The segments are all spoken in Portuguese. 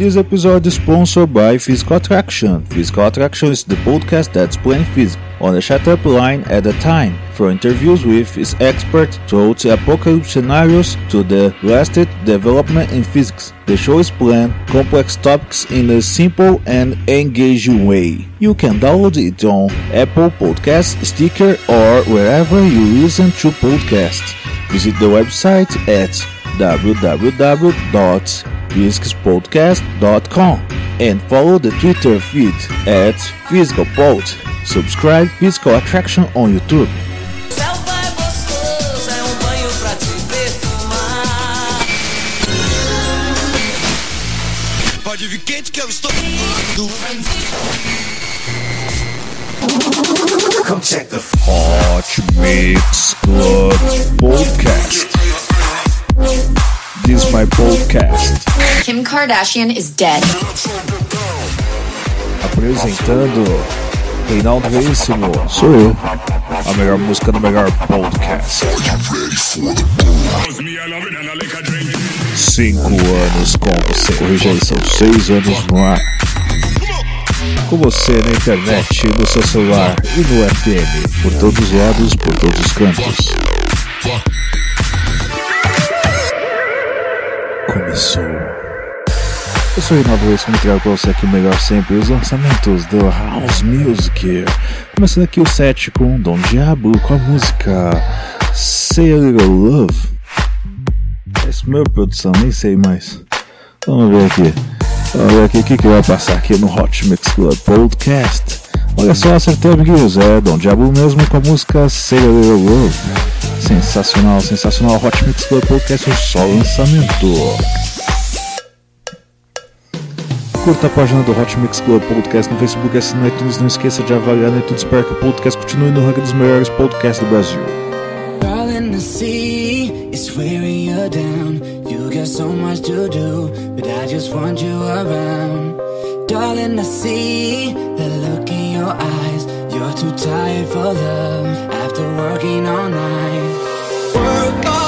This episode is sponsored by Physical Attraction. Physical Attraction is the podcast that's playing physics on a shut-up line at a time, from interviews with its experts throughout the apocalypse scenarios to the latest development in physics. The show is planned complex topics in a simple and engaging way. You can download it on Apple Podcasts, Sticker, or wherever you listen to podcasts. Visit the website at www.physicspodcast.com and follow the Twitter feed at PhysicalPod. Subscribe Physical Attraction on YouTube. Selva é gostoso, é um banho pra te perfumar. Pode vir quente que eu estou. Come check the Hot Mix Club Podcast. This is my podcast. Kardashian is dead. Apresentando Reinaldo Veríssimo. Sou eu. A melhor música do melhor podcast. Cinco anos com você. Aí são seis anos no ar. Com você na internet, no seu celular e no FM. Por todos os lados, por todos os cantos. Começou. Eu sou o Reinaldo Reis, vou entregar pra você aqui o melhor sempre, os lançamentos do House Music. Começando aqui o set com Dom Diablo, com a música Say a Little Love. É isso mesmo, produção, nem sei mais. Vamos ver aqui. Vamos ver aqui o que, que vai passar aqui no Hot Mix Club Podcast. Olha só, acertei, amiguinhos. É Dom Diablo mesmo com a música Say a Little Love. Sensacional, sensacional. Hot Mix Club Podcast, um só lançamento. Curta a página do Hot Mix Club Podcast no Facebook, assine no iTunes, não esqueça de avaliar no iTunes para que o podcast continue no ranking dos melhores podcasts do Brasil. Darling, I see the look in your eyes. You're too tired for love after working all night. Work all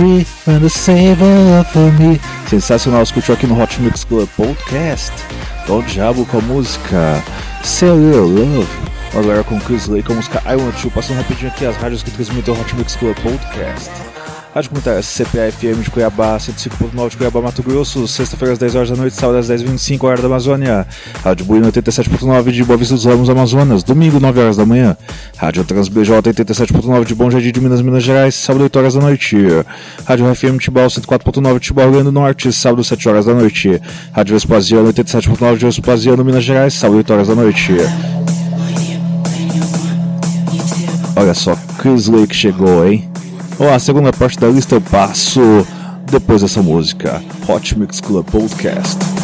two, three, and the saver for me. Sensacional, escutou aqui no Hot Mix Club Podcast. Dom Diabo com a música Say Your Love. Agora com Chris Lake com a música I Want You. Passando rapidinho aqui as rádios que transmitem o Hot Mix Club Podcast. Rádio Comunitária CPA FM de Cuiabá, 105.9 de Cuiabá, Mato Grosso, sexta-feira às 10 horas da noite, sábado às 10h25, hora da Amazônia. Rádio Buíno 87.9 de Boa Vista dos Ramos, Amazonas, domingo 9 horas da manhã. Rádio TransBJ 87.9 de Bom Jardim de Minas, Minas Gerais, sábado 8 horas da noite. Rádio FM Tibau 104.9 de Tibau, Rio Grande do Norte, sábado 7 horas da noite. Rádio Vespasiano 87.9 de Vespasiano, Minas Gerais, sábado 8 horas da noite. Olha só, Chris Lake chegou, hein? Ó, a segunda parte da lista eu passo depois dessa música. Hot Mix Club Podcast.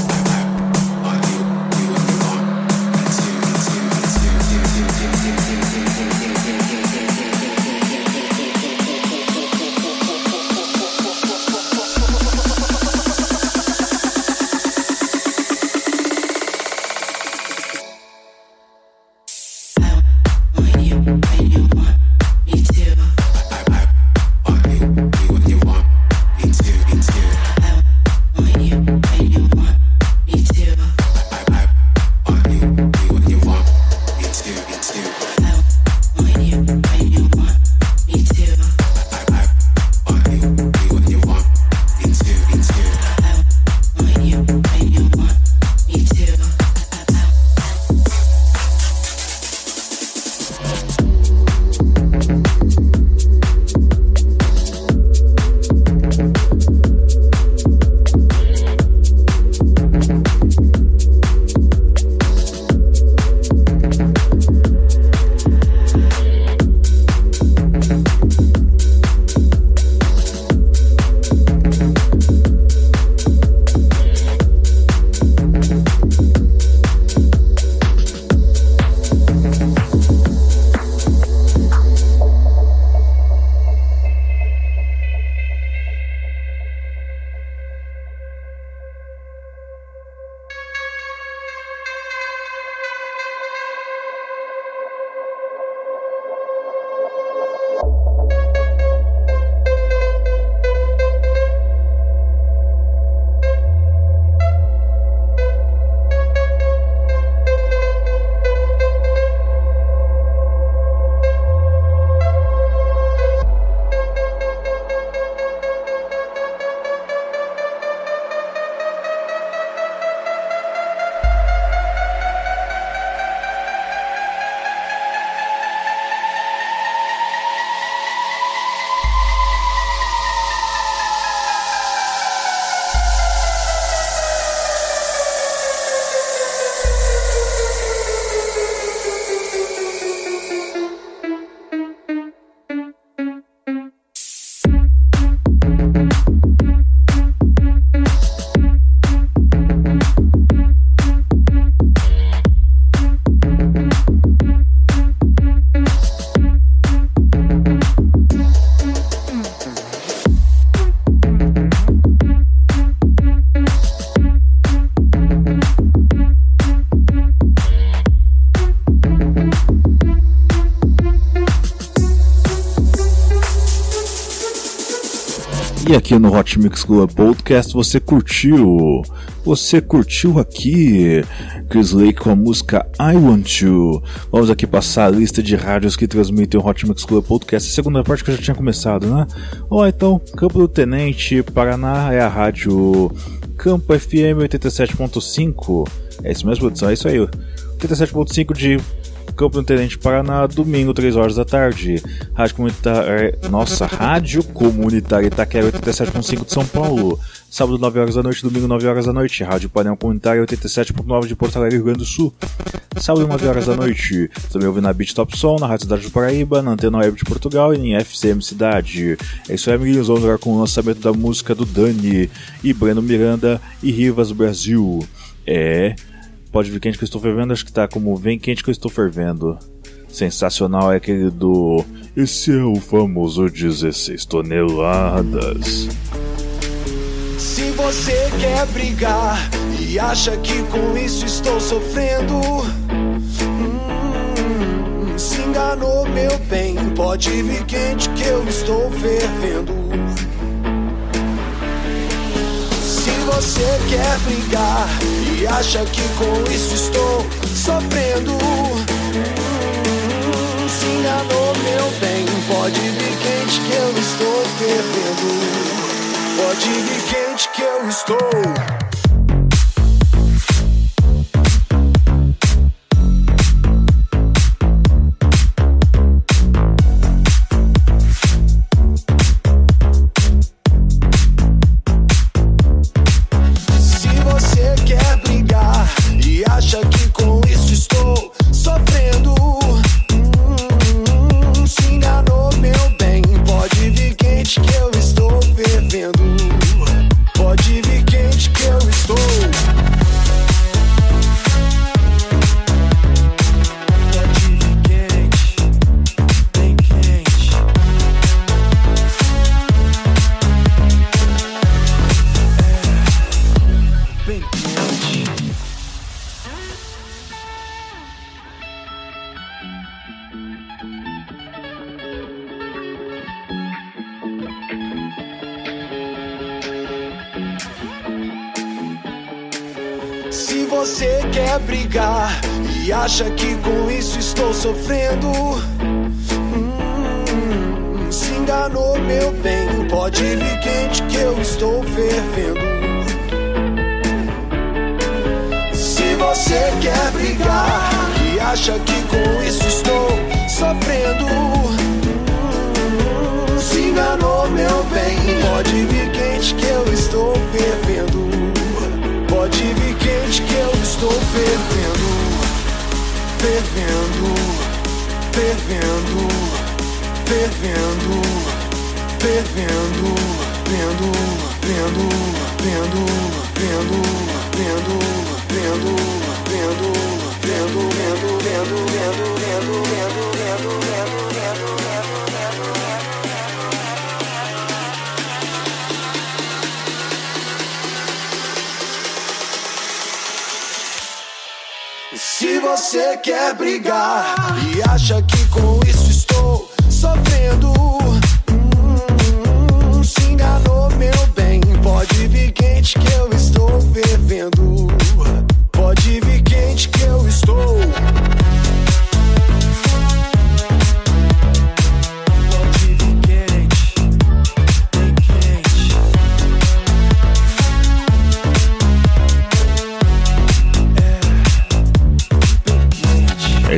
E aqui no Hot Mix Club Podcast você curtiu? Você curtiu aqui Chris Lake com a música I Want You? Vamos aqui passar a lista de rádios que transmitem o Hot Mix Club Podcast. A segunda parte que eu já tinha começado, né? Ó, então, Campo do Tenente, Paraná é a rádio Campo FM 87.5. É isso mesmo, produção? É isso aí. 87.5 de Campo do Tenente Paraná, domingo, 3 horas da tarde. Rádio Comunitária. Nossa, Rádio Comunitária Itaquera 87.5 de São Paulo. Sábado, 9 horas da noite, domingo, 9 horas da noite. Rádio Painel Comunitária 87.9 de Porto Alegre, Rio Grande do Sul. Sábado, 9 horas da noite. Também ouvindo na Beat Top Som, na Rádio Cidade do Paraíba, na Antena Web de Portugal e em FCM Cidade. É isso aí, amiguinhos. Vamos agora com o lançamento da música do Dani e Breno Miranda e Rivas Brasil. É. Pode vir quente que eu estou fervendo, acho que tá como Vem quente que eu estou fervendo. Sensacional é aquele do. Esse é o famoso 16 toneladas. Se você quer brigar e acha que com isso estou sofrendo, hum, se enganou, meu bem. Pode vir quente que eu estou fervendo. Se você quer brigar e acha que com isso estou sofrendo, se enganou, meu bem. Pode vir quente que eu estou fervendo. Pode vir quente que eu estou. Você quer brigar e acha que com isso estou sofrendo, hum, se enganou, meu bem. Pode vir quente que eu estou fervendo. Se você quer brigar e acha que com isso estou sofrendo, hum, se enganou, meu bem. Pode vir quente que eu estou fervendo. Estou fervendo, fervendo, fervendo, fervendo, fervendo, vendo, vendo, vendo, vendo, vendo, vendo, vendo, vendo, vendo, vendo, vendo, vendo, vendo, vendo, você quer brigar e acha que com isso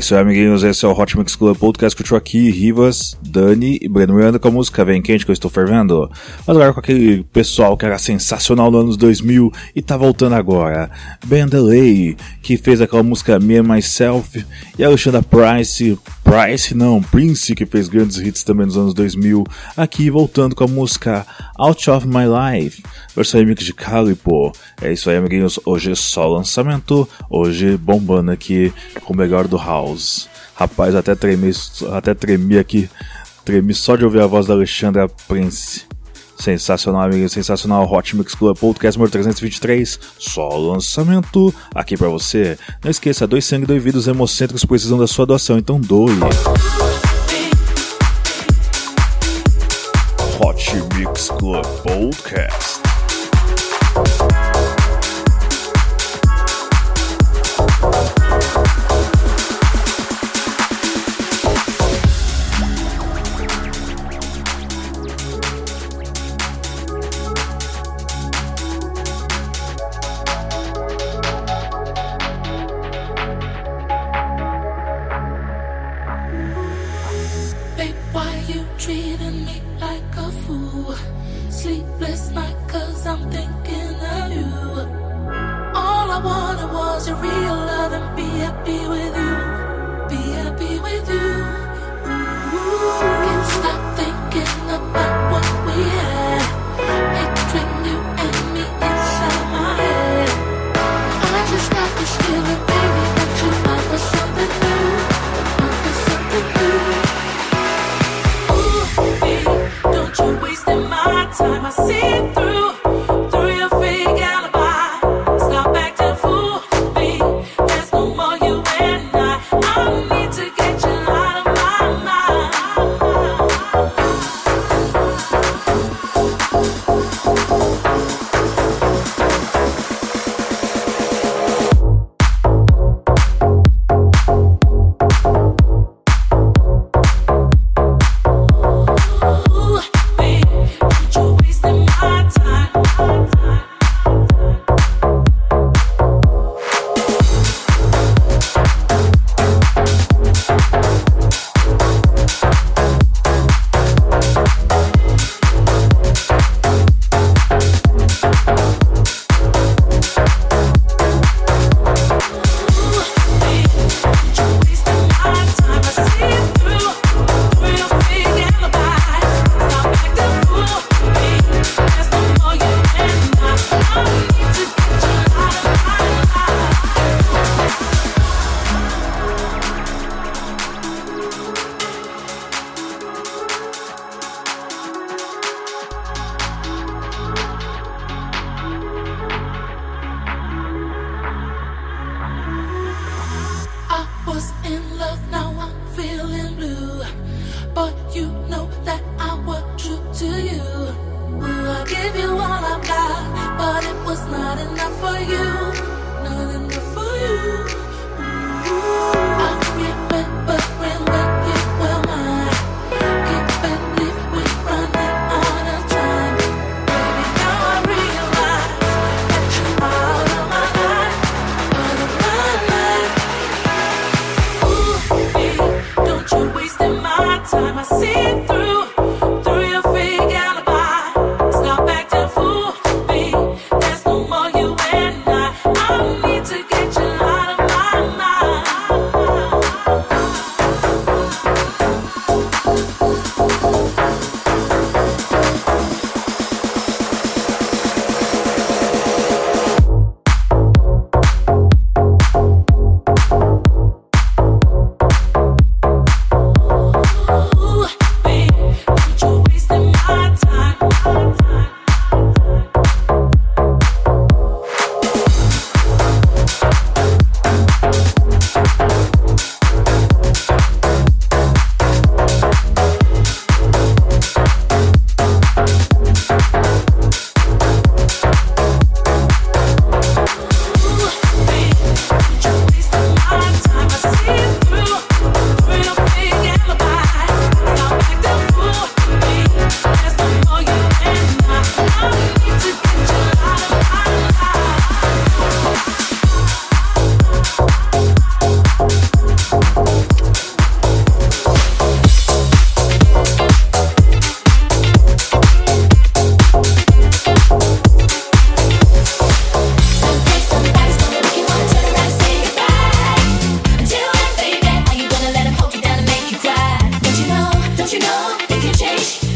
isso aí, amiguinhos. Esse é o Hot Mix Club Podcast. Curtiu aqui Rivas, Dani e Breno Miranda com a música Vem Quente que eu estou fervendo. Mas agora com aquele pessoal que era sensacional nos anos 2000 e tá voltando agora. Ben Delay, que fez aquela música Me and Myself. E Alexandra Price, Price não, Prince, que fez grandes hits também nos anos 2000. Aqui voltando com a música Out of My Life, versão remix de Calipo. É isso aí, amiguinhos. Hoje é só lançamento. Hoje bombando aqui com o melhor do House. Rapaz, até tremi, até tremi aqui. Tremi só de ouvir a voz da Alexandra Prince. Sensacional, amigo, sensacional. Hot Mix Club Podcast número 323. Só lançamento aqui pra você. Não esqueça, dois sangue, dois vidros hemocêntricos precisam da sua doação, então doe. Hot Mix Club Podcast. Wasting my time. I see through, through change.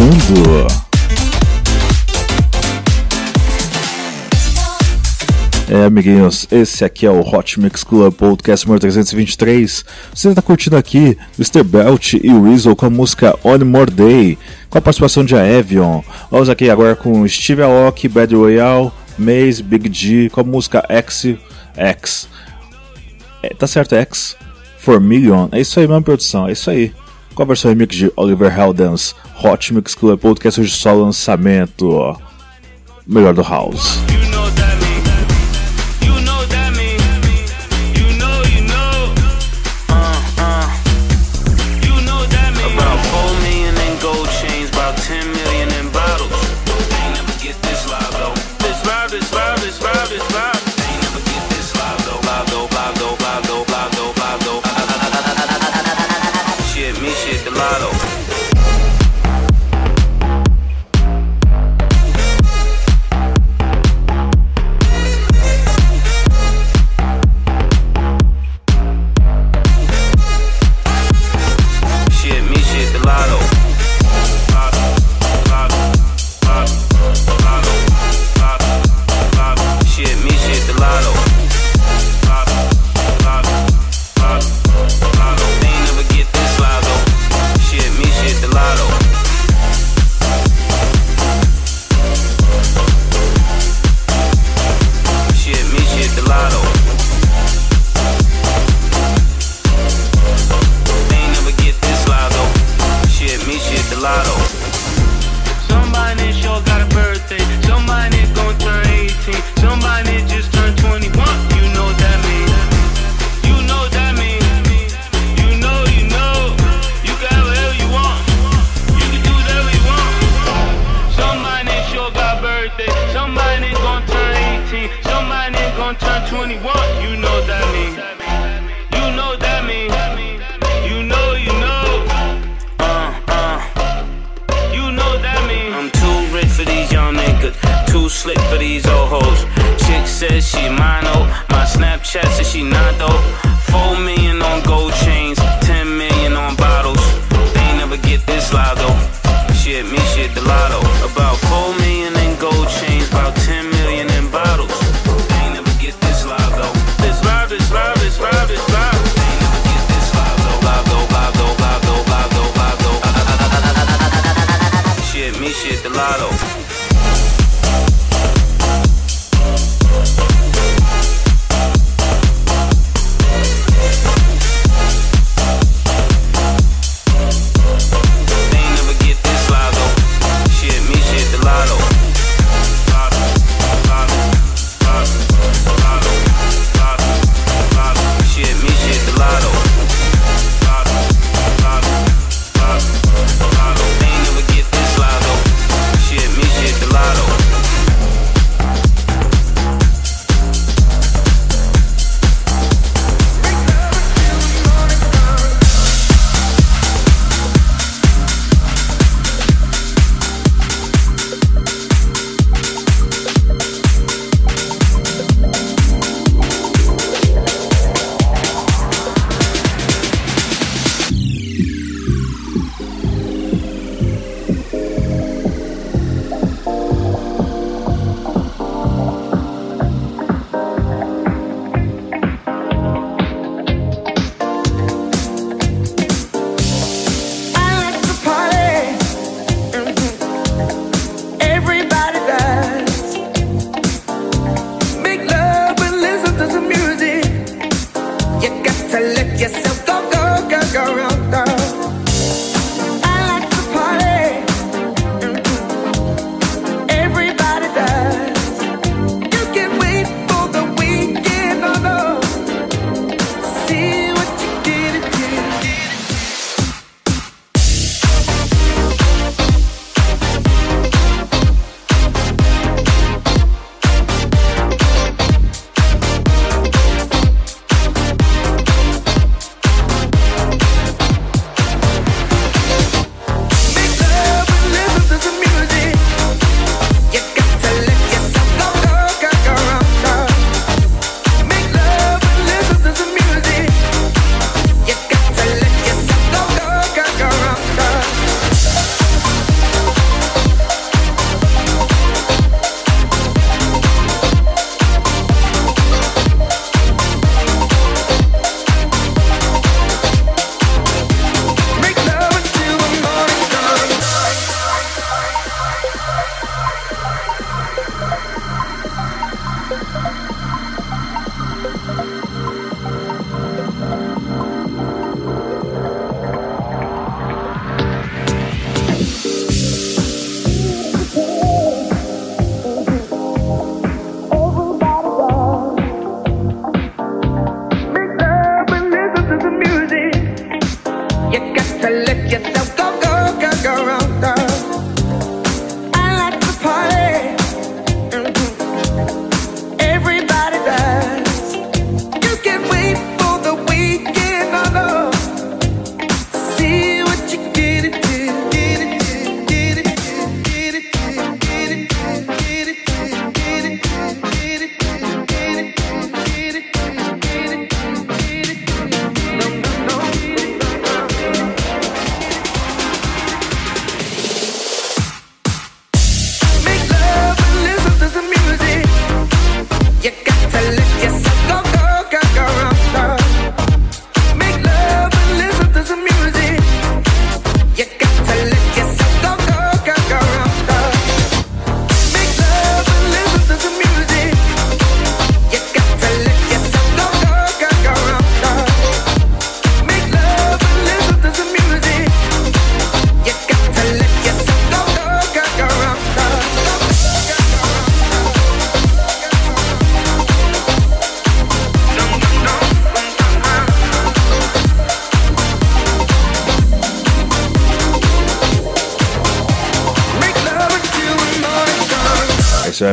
começando. É, amiguinhos, esse aqui é o Hot Mix Club Podcast número 323. Você está curtindo aqui Mr. Belt e Weasel com a música On More Day, com a participação de Avion. Vamos aqui agora com Steve Aoki, Bad Royale, Maze, Big G, com a música X. X. É, tá certo, X. Formilion. É isso aí mesmo, produção, é isso aí com a versão remix de Oliver Heldens, Hot Mix Club Podcast hoje só lançamento, ó, melhor do House. しなど。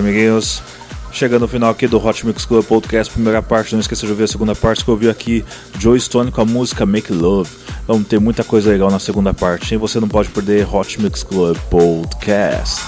amiguinhos. Chegando no final aqui do Hot Mix Club Podcast, primeira parte, não esqueça de ouvir a segunda parte que eu ouvi aqui, Joe Stone com a música Make Love. Vamos ter muita coisa legal na segunda parte, hein? Você não pode perder Hot Mix Club Podcast.